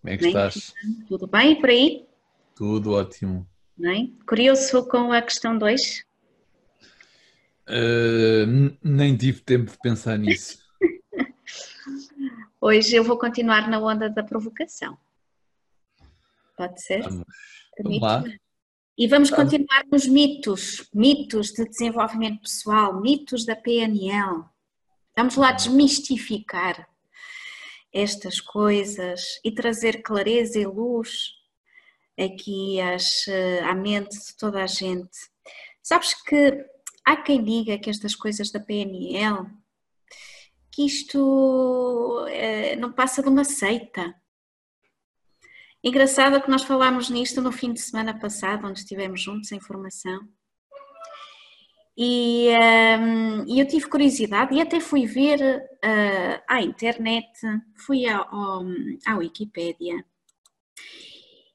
Como é que estás? Tudo bem por aí? Tudo ótimo. Bem? Curioso com a questão 2? Uh, nem tive tempo de pensar nisso. Hoje eu vou continuar na onda da provocação. Pode ser? Vamos, vamos lá. E vamos continuar nos mitos, mitos de desenvolvimento pessoal, mitos da PNL. Vamos lá desmistificar estas coisas e trazer clareza e luz aqui às, à mente de toda a gente. Sabes que há quem diga que estas coisas da PNL, que isto é, não passa de uma seita. Engraçado que nós falámos nisto no fim de semana passado, onde estivemos juntos em formação. E, um, e eu tive curiosidade e até fui ver uh, à internet, fui ao, à Wikipédia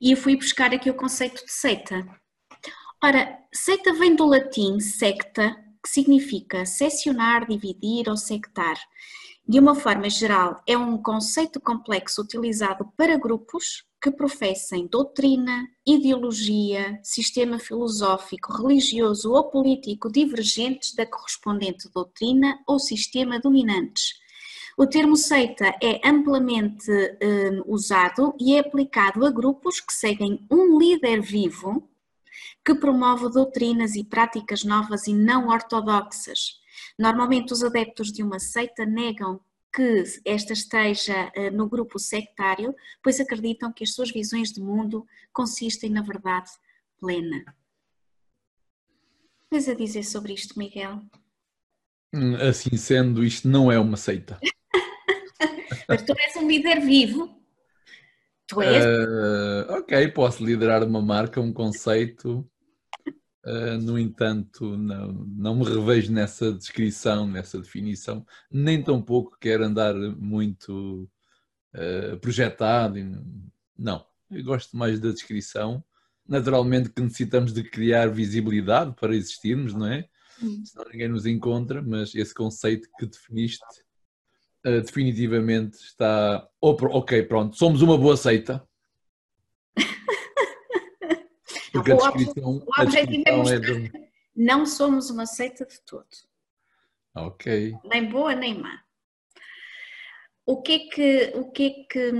e fui buscar aqui o conceito de seita. Ora, seita vem do latim secta, que significa seccionar, dividir ou sectar. De uma forma geral, é um conceito complexo utilizado para grupos que professem doutrina, ideologia, sistema filosófico, religioso ou político divergentes da correspondente doutrina ou sistema dominantes. O termo seita é amplamente um, usado e é aplicado a grupos que seguem um líder vivo que promove doutrinas e práticas novas e não ortodoxas. Normalmente, os adeptos de uma seita negam que esta esteja eh, no grupo sectário, pois acreditam que as suas visões de mundo consistem na verdade plena. Tens a dizer sobre isto, Miguel? Hum, assim sendo, isto não é uma seita. Mas tu és um líder vivo. Tu és. Uh, ok, posso liderar uma marca, um conceito. Uh, no entanto, não, não me revejo nessa descrição, nessa definição, nem tampouco quero andar muito uh, projetado. Não, eu gosto mais da descrição. Naturalmente que necessitamos de criar visibilidade para existirmos, não é? Hum. Senão ninguém nos encontra, mas esse conceito que definiste uh, definitivamente está. ok, pronto, somos uma boa seita porque o, a descrição, o objetivo é mostrar é de... que não somos uma seita de todo. Ok. Nem boa nem má. O que é que, o que, é que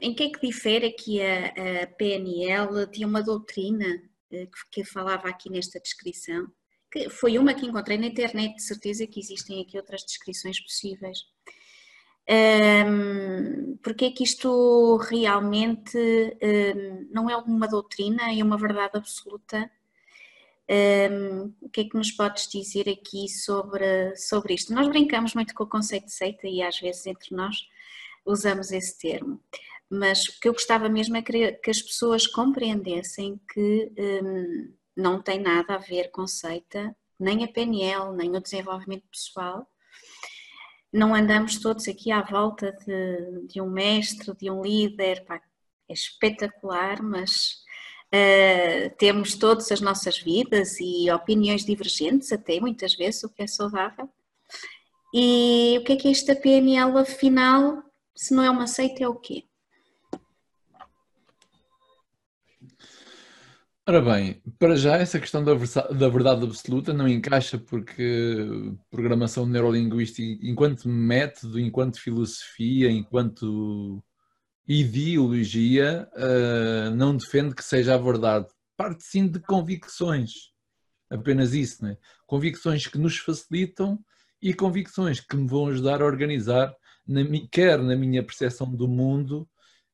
em que é que difere aqui a, a PNL de uma doutrina eh, que, que falava aqui nesta descrição? Que foi uma que encontrei na internet, de certeza que existem aqui outras descrições possíveis. Um, porque é que isto realmente um, não é uma doutrina e uma verdade absoluta? Um, o que é que nos podes dizer aqui sobre, sobre isto? Nós brincamos muito com o conceito de seita e às vezes entre nós usamos esse termo, mas o que eu gostava mesmo é que as pessoas compreendessem que não tem nada a ver com seita, nem a PNL, nem o desenvolvimento pessoal, não andamos todos aqui à volta de, de um mestre, de um líder, pá, é espetacular, mas uh, temos todas as nossas vidas e opiniões divergentes, até muitas vezes, o que é saudável. E o que é que é esta PNL, afinal, se não é uma seita, é o quê? Ora bem, para já essa questão da, da verdade absoluta não encaixa porque programação neurolinguística, enquanto método, enquanto filosofia, enquanto ideologia, uh, não defende que seja a verdade. Parte sim de convicções, apenas isso, né? Convicções que nos facilitam e convicções que me vão ajudar a organizar, na, quer na minha percepção do mundo,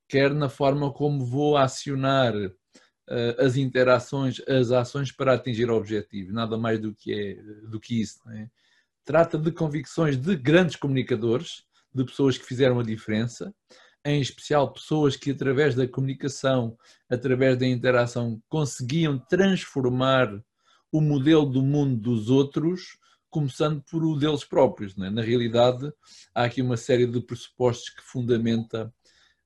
quer na forma como vou acionar as interações, as ações para atingir o objetivo, nada mais do que, é, do que isso. É? Trata de convicções de grandes comunicadores, de pessoas que fizeram a diferença, em especial pessoas que através da comunicação, através da interação, conseguiam transformar o modelo do mundo dos outros, começando por o deles próprios. É? Na realidade, há aqui uma série de pressupostos que fundamenta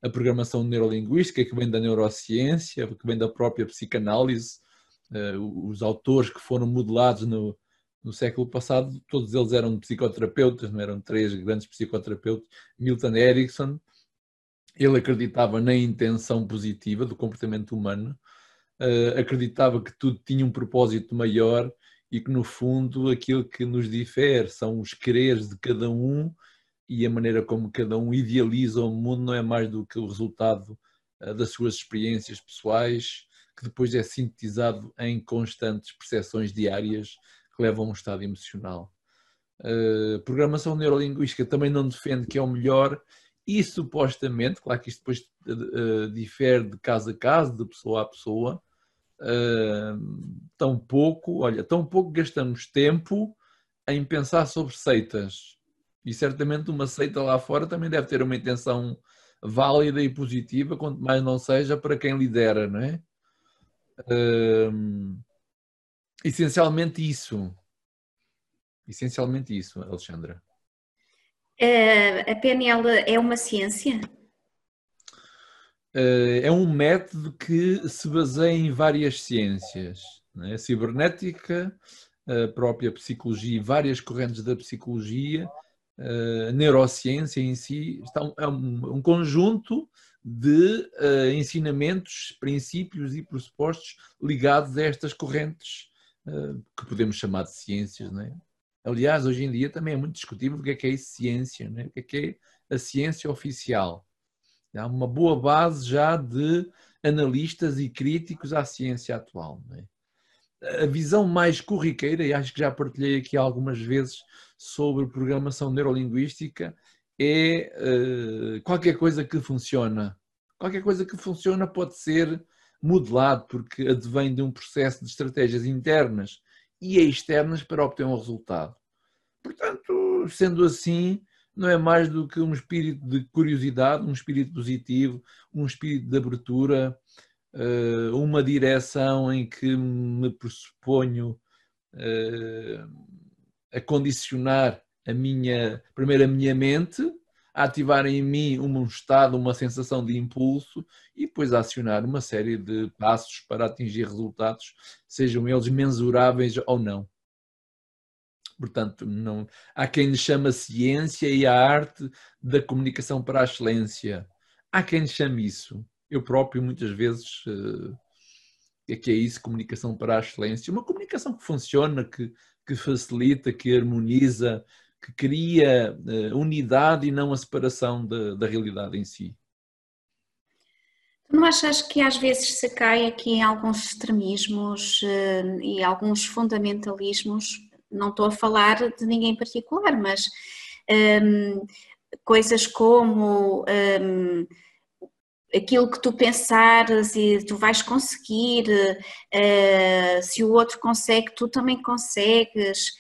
a programação neurolinguística, que vem da neurociência, que vem da própria psicanálise. Eh, os autores que foram modelados no, no século passado, todos eles eram psicoterapeutas, não eram três grandes psicoterapeutas. Milton Erickson, ele acreditava na intenção positiva do comportamento humano, uh, acreditava que tudo tinha um propósito maior e que, no fundo, aquilo que nos difere são os quereres de cada um e a maneira como cada um idealiza o mundo não é mais do que o resultado uh, das suas experiências pessoais, que depois é sintetizado em constantes percepções diárias que levam a um estado emocional. Uh, programação neurolinguística também não defende que é o melhor e supostamente, claro que isto depois uh, difere de caso a caso, de pessoa a pessoa, tão pouco, olha, tão pouco gastamos tempo em pensar sobre seitas. E certamente uma seita lá fora também deve ter uma intenção válida e positiva, quanto mais não seja para quem lidera, não é? Uh, essencialmente isso. Essencialmente isso, Alexandra. A PNL é uma ciência? Eh, é um método que se baseia em várias ciências. Né? A cibernética, a própria psicologia e várias correntes da psicologia, a neurociência em si, é um, conjunto de uh, ensinamentos, princípios e pressupostos ligados a estas correntes uh, que podemos chamar de ciências. Né? Aliás, hoje em dia também é muito discutível o que é que é ciência, né? o que é que é a ciência oficial. Há uma boa base já de analistas e críticos à ciência atual. É? A visão mais corriqueira, e acho que já partilhei aqui algumas vezes sobre programação neurolinguística, é uh, qualquer coisa que funciona. Qualquer coisa que funciona pode ser modelado, porque advém de um processo de estratégias internas e externas para obter um resultado. Portanto, sendo assim, não é mais do que um espírito de curiosidade, um espírito positivo, um espírito de abertura, uma direção em que me pressuponho eh, a condicionar a minha, primeiro a minha mente, a ativar em mim um estado, uma sensação de impulso e depois a acionar uma série de passos para atingir resultados, sejam eles mensuráveis ou não. Portanto, não, há quem lhe chama ciência e a arte da comunicação para a excelência. Há quem lhe chame isso. Eu próprio, muitas vezes, uh, é que é isso, comunicação para a excelência. Uma comunicação que funciona, que, que facilita, que harmoniza, que cria uh, unidade e não a separação da, da realidade em si. Não achas que às vezes se cai aqui em alguns extremismos uh, e alguns fundamentalismos? Não estou a falar de ninguém em particular, mas um, coisas como um, aquilo que tu pensares e tu vais conseguir, uh, se o outro consegue, tu também consegues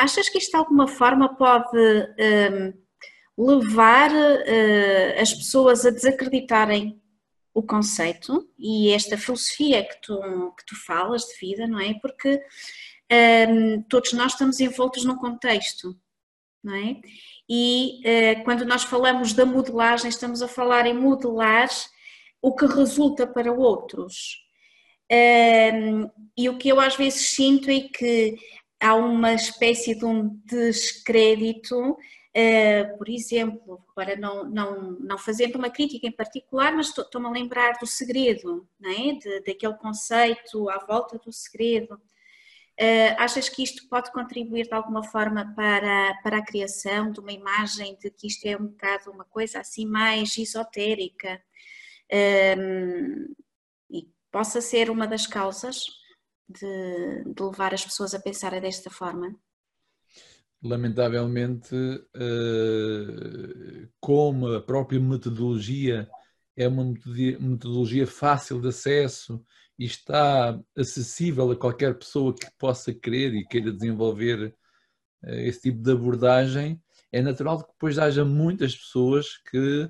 Achas que isto de alguma forma pode um, levar uh, as pessoas a desacreditarem o conceito e esta filosofia que tu, que tu falas de vida, não é? Porque um, todos nós estamos envoltos num contexto, não é? E uh, quando nós falamos da modelagem, estamos a falar em modelar o que resulta para outros. Um, e o que eu às vezes sinto é que há uma espécie de um descrédito, uh, por exemplo, para não, não, não fazendo uma crítica em particular, mas estou-me a lembrar do segredo, não é? De, daquele conceito à volta do segredo. Uh, achas que isto pode contribuir de alguma forma para, para a criação de uma imagem de que isto é um bocado uma coisa assim mais esotérica um, e possa ser uma das causas? de, de levar as pessoas a pensarem desta forma? Lamentavelmente, eh, como a própria metodologia é uma metodologia fácil de acesso e está acessível a qualquer pessoa que possa querer e queira desenvolver eh, esse tipo de abordagem, é natural que depois haja muitas pessoas que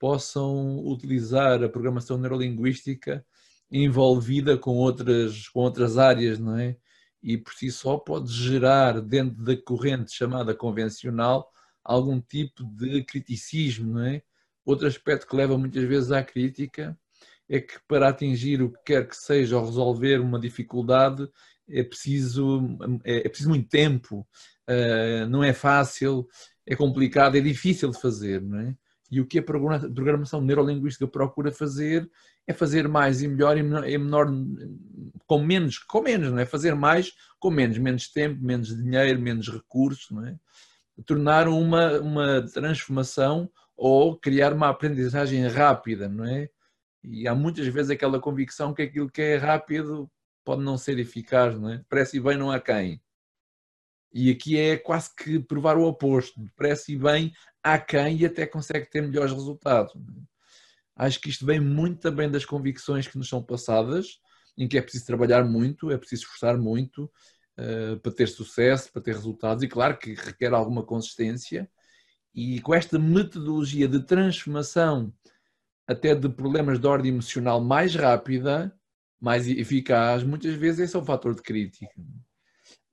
possam utilizar a programação neurolinguística envolvida com outras, com outras áreas, não é? E por si só pode gerar dentro da corrente chamada convencional algum tipo de criticismo, não é? Outro aspecto que leva muitas vezes à crítica é que para atingir o que quer que seja ou resolver uma dificuldade é preciso, é, é preciso muito tempo, uh, não é fácil, é complicado, é difícil de fazer, não é? E o que a programação neurolinguística procura fazer é fazer mais e melhor e menor, com menos, com menos, não é? Fazer mais com menos, menos tempo, menos dinheiro, menos recursos, não é? Tornar uma, uma transformação ou criar uma aprendizagem rápida, não é? E há muitas vezes aquela convicção que aquilo que é rápido pode não ser eficaz, não é? Parece e bem não há quem. E aqui é quase que provar o oposto. Parece e bem há quem e até consegue ter melhores resultados. Acho que isto vem muito também das convicções que nos são passadas, em que é preciso trabalhar muito, é preciso esforçar muito uh, para ter sucesso, para ter resultados, e claro que requer alguma consistência. E com esta metodologia de transformação até de problemas de ordem emocional mais rápida, mais eficaz, muitas vezes esse é um fator de crítica.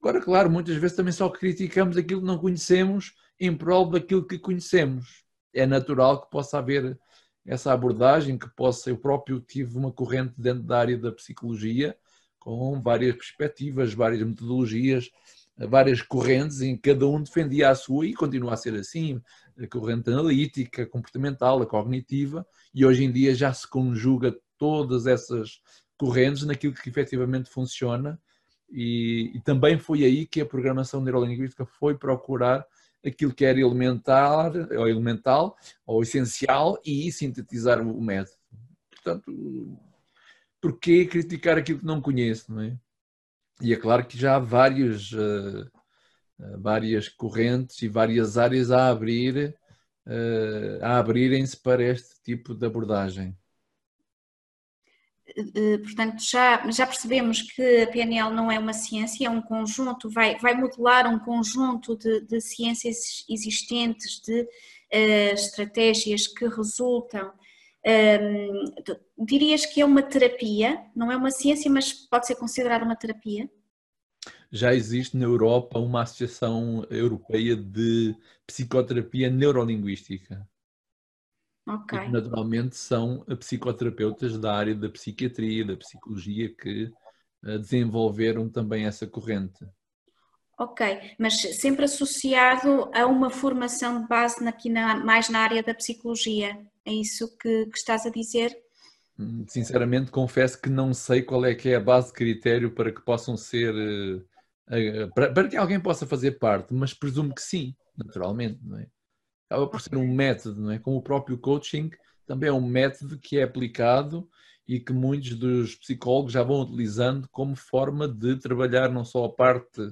Agora, claro, muitas vezes também só criticamos aquilo que não conhecemos em prol daquilo que conhecemos. É natural que possa haver essa abordagem, que possa. Eu próprio tive uma corrente dentro da área da psicologia, com várias perspectivas, várias metodologias, várias correntes, em que cada um defendia a sua e continua a ser assim. A corrente analítica, a comportamental, a cognitiva, e hoje em dia já se conjuga todas essas correntes naquilo que efetivamente funciona. E, e também foi aí que a programação neurolinguística foi procurar aquilo que era elementar, ou elemental, ou essencial, e sintetizar o método. Portanto, porquê criticar aquilo que não conheço, não é? E é claro que já há vários, uh, várias correntes e várias áreas a abrir, uh, a abrirem-se para este tipo de abordagem. Eh, portanto, já, já percebemos que a PNL não é uma ciência, é um conjunto, vai, vai modelar um conjunto de, de ciências existentes, de uh, estratégias que resultam. Um, ehm, dirias que é uma terapia, não é uma ciência, mas pode ser considerada uma terapia? Já existe na Europa uma associação europeia de psicoterapia neurolinguística. Okay. que naturalmente são psicoterapeutas da área da psiquiatria, da psicologia, que uh, desenvolveram também essa corrente. Ok, mas sempre associado a uma formação de base aqui na, mais na área da psicologia, é isso que, que estás a dizer? Hum, sinceramente, confesso que não sei qual é que é a base de critério para que possam ser, uh, para, para que alguém possa fazer parte, mas presumo que sim, naturalmente, não é? acaba por ser um método, não é? Como o próprio coaching também é um método que é aplicado e que muitos dos psicólogos já vão utilizando como forma de trabalhar não só a parte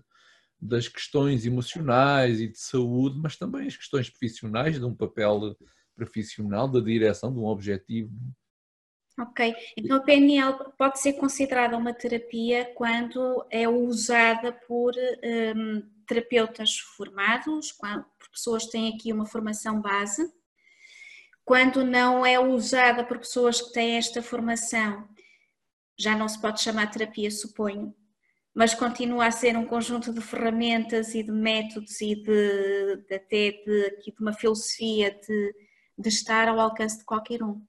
das questões emocionais e de saúde, mas também as questões profissionais, de um papel profissional, da direção de um objetivo. Ok, então a PNL pode ser considerada uma terapia quando é usada por um, terapeutas formados, por pessoas que têm aqui uma formação base, quando não é usada por pessoas que têm esta formação, já não se pode chamar terapia, suponho, mas continua a ser um conjunto de ferramentas e de métodos e de, de até de, de uma filosofia de, de estar ao alcance de qualquer um.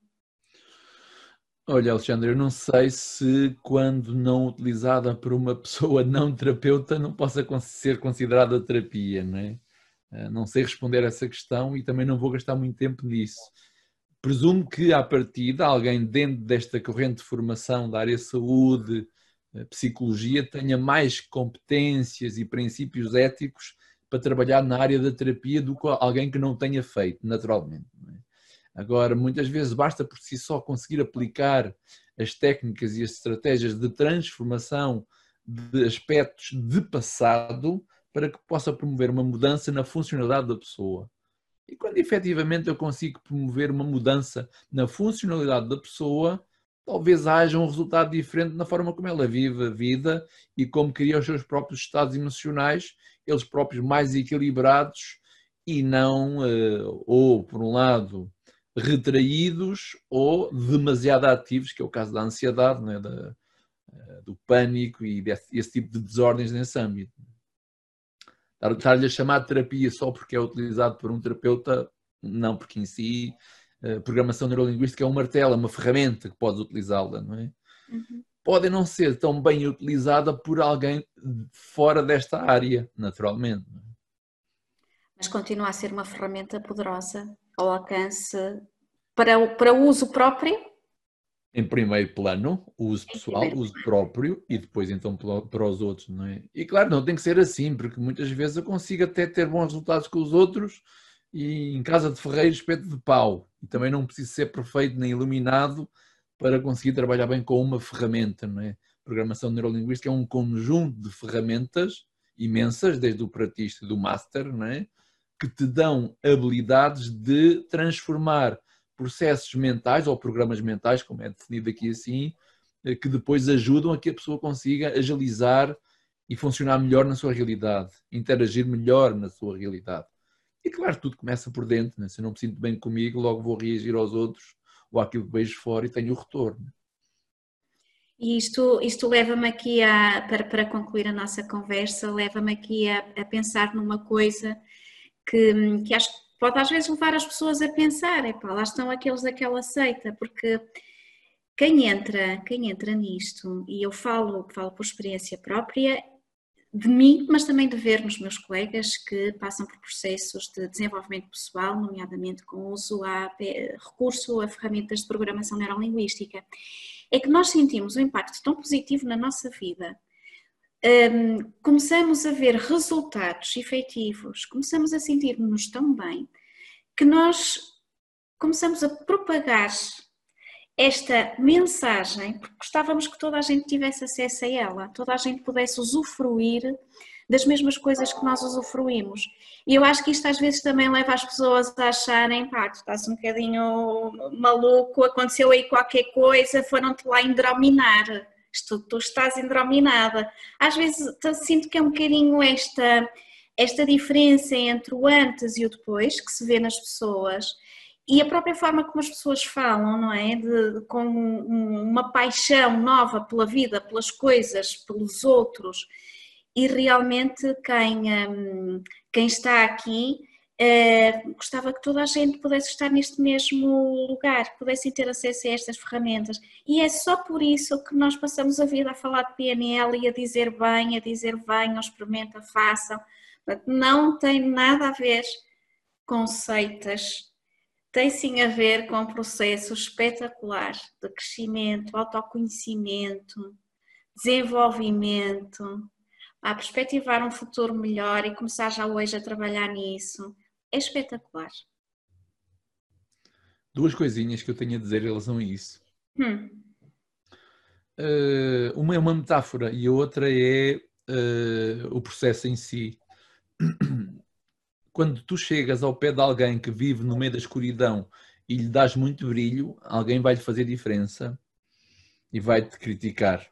Olha, Alexandre, eu não sei se quando não utilizada por uma pessoa não terapeuta não possa ser considerada terapia, não é? Eh, não sei responder a essa questão e também não vou gastar muito tempo nisso. Presumo que, à partida, alguém dentro desta corrente de formação da área saúde, eh, psicologia, tenha mais competências e princípios éticos para trabalhar na área da terapia do que alguém que não tenha feito, naturalmente. Agora, muitas vezes basta por si só conseguir aplicar as técnicas e as estratégias de transformação de aspectos de passado para que possa promover uma mudança na funcionalidade da pessoa. E quando efetivamente eu consigo promover uma mudança na funcionalidade da pessoa, talvez haja um resultado diferente na forma como ela vive a vida e como cria os seus próprios estados emocionais, eles próprios mais equilibrados e não, eh, ou por um lado, retraídos ou demasiado ativos, que é o caso da ansiedade, né? da, eh, do pânico e desse, esse tipo de desordens nesse âmbito. Estar-lhe a chamar de terapia só porque é utilizado por um terapeuta, não, porque em si a eh, programação neurolinguística é um martelo, é uma ferramenta que podes utilizá-la, não é? Uhum. Pode não ser tão bem utilizada por alguém fora desta área, naturalmente. É? Mas continua a ser uma ferramenta poderosa ao alcance para o, para o uso próprio? Em primeiro plano, o uso pessoal, o uso próprio e depois então para os outros, não é? E claro, não tem que ser assim, porque muitas vezes eu consigo até ter bons resultados com os outros e em casa de ferreiro espeto de pau. E também não preciso ser perfeito nem iluminado para conseguir trabalhar bem com uma ferramenta, não é? Programação neurolinguística é um conjunto de ferramentas imensas, desde o pratista do master, não é? Que te dão habilidades de transformar processos mentais ou programas mentais, como é definido aqui assim, eh, que depois ajudam a que a pessoa consiga agilizar e funcionar melhor na sua realidade, interagir melhor na sua realidade. E claro, tudo começa por dentro, né? se eu não me sinto bem comigo, logo vou reagir aos outros ou àquilo que vejo fora e tenho o retorno. E isto, isto leva-me aqui a, para, para concluir a nossa conversa, leva-me aqui a, a pensar numa coisa que, que acho que pode às vezes levar as pessoas a pensar, epá, lá estão aqueles daquela seita, porque quem entra, quem entra nisto, e eu falo, falo por experiência própria, de mim, mas também de ver nos meus colegas que passam por processos de desenvolvimento pessoal, nomeadamente com uso a recurso a ferramentas de programação neurolinguística, é que nós sentimos um impacto tão positivo na nossa vida um, começamos a ver resultados efetivos, começamos a sentir-nos tão bem, que nós começamos a propagar esta mensagem, porque gostávamos que toda a gente tivesse acesso a ela, toda a gente pudesse usufruir das mesmas coisas que nós usufruímos. E eu acho que isto às vezes também leva as pessoas a acharem, pá, tu estás um bocadinho maluco, aconteceu aí qualquer coisa, foram-te lá indrominar tu, tu estás indrominada. Às vezes sinto que é um bocadinho esta, esta diferença entre o antes e o depois que se vê nas pessoas e a própria forma como as pessoas falam, não é? De, com uma paixão nova pela vida, pelas coisas, pelos outros. E realmente quem, hum, quem está aqui Uh, gostava que toda a gente pudesse estar neste mesmo lugar, pudessem ter acesso a estas ferramentas. E é só por isso que nós passamos a vida a falar de PNL e a dizer bem, a dizer venham, experimenta, façam. Não tem nada a ver com seitas, tem sim a ver com um processo espetacular de crescimento, autoconhecimento, desenvolvimento, a perspectivar um futuro melhor e começar já hoje a trabalhar nisso é espetacular. Duas coisinhas que eu tenho a dizer em relação a isso. Hum. Uh, uma é uma metáfora e a outra é uh, o processo em si. Quando tu chegas ao pé de alguém que vive no meio da escuridão e lhe dás muito brilho, alguém vai-lhe fazer diferença e vai-te criticar.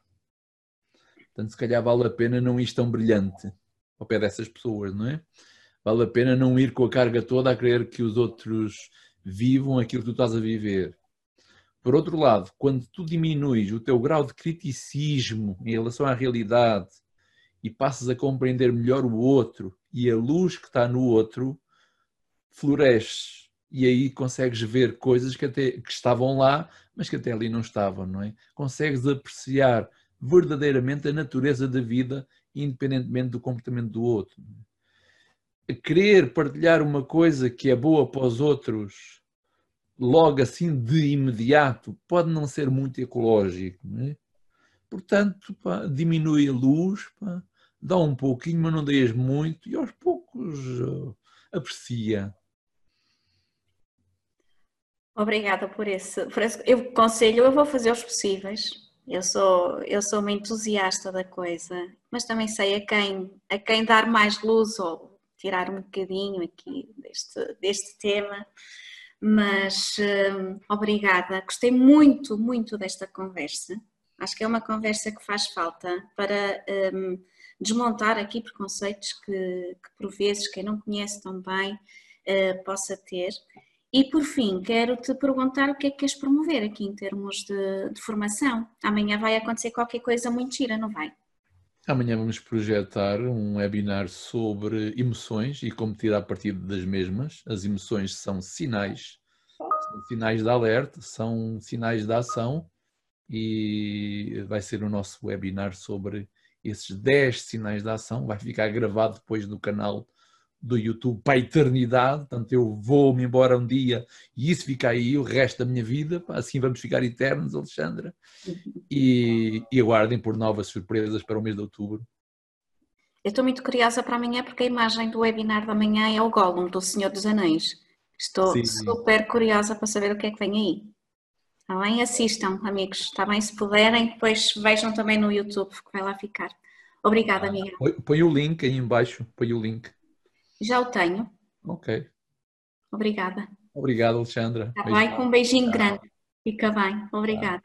Portanto, se calhar vale a pena não ir tão brilhante ao pé dessas pessoas, não é? Vale a pena não ir com a carga toda a querer que os outros vivam aquilo que tu estás a viver. Por outro lado, quando tu diminuis o teu grau de criticismo em relação à realidade e passas a compreender melhor o outro e a luz que está no outro, floresce e aí consegues ver coisas que até que estavam lá, mas que até ali não estavam, não é? Consegues apreciar verdadeiramente a natureza da vida, independentemente do comportamento do outro querer partilhar uma coisa que é boa para os outros logo assim de imediato pode não ser muito ecológico. É? Portanto, pá, diminui a luz, pá, dá um pouquinho, mas não deixes muito e aos poucos uh, aprecia. Obrigada por esse, por esse. Eu conselho, eu vou fazer os possíveis. Eu sou, eu sou uma entusiasta da coisa, mas também sei a quem, a quem dar mais luz ou tirar um bocadinho aqui deste, deste tema, mas hum, obrigada, gostei muito, muito desta conversa. Acho que é uma conversa que faz falta para hum, desmontar aqui preconceitos que, que, por vezes, quem não conhece tão bem uh, possa ter. E por fim, quero te perguntar o que é que queres promover aqui em termos de, de formação. Amanhã vai acontecer qualquer coisa muito gira, não vai? Amanhã vamos projetar um webinar sobre emoções e como tirar partido das mesmas. As emoções são sinais, são sinais de alerta, são sinais de ação e vai ser o nosso webinar sobre esses 10 sinais de ação. Vai ficar gravado depois no canal do YouTube para a eternidade, portanto eu vou-me embora um dia e isso fica aí o resto da minha vida, assim vamos ficar eternos, Alexandra, e, e aguardem por novas surpresas para o mês de outubro. Eu estou muito curiosa para amanhã porque a imagem do webinar da manhã é o Gollum do Senhor dos Anéis. Estou Sim. super curiosa para saber o que é que vem aí. Está bem? Assistam, amigos. Está bem? Se puderem, depois vejam também no YouTube, que vai lá ficar. Obrigada, amiga. Põe, põe o link aí embaixo, põe o link. Já o tenho. Ok. Obrigada. Obrigado, Alexandra. Tá bem, com um beijinho grande. Fica bem. Obrigada.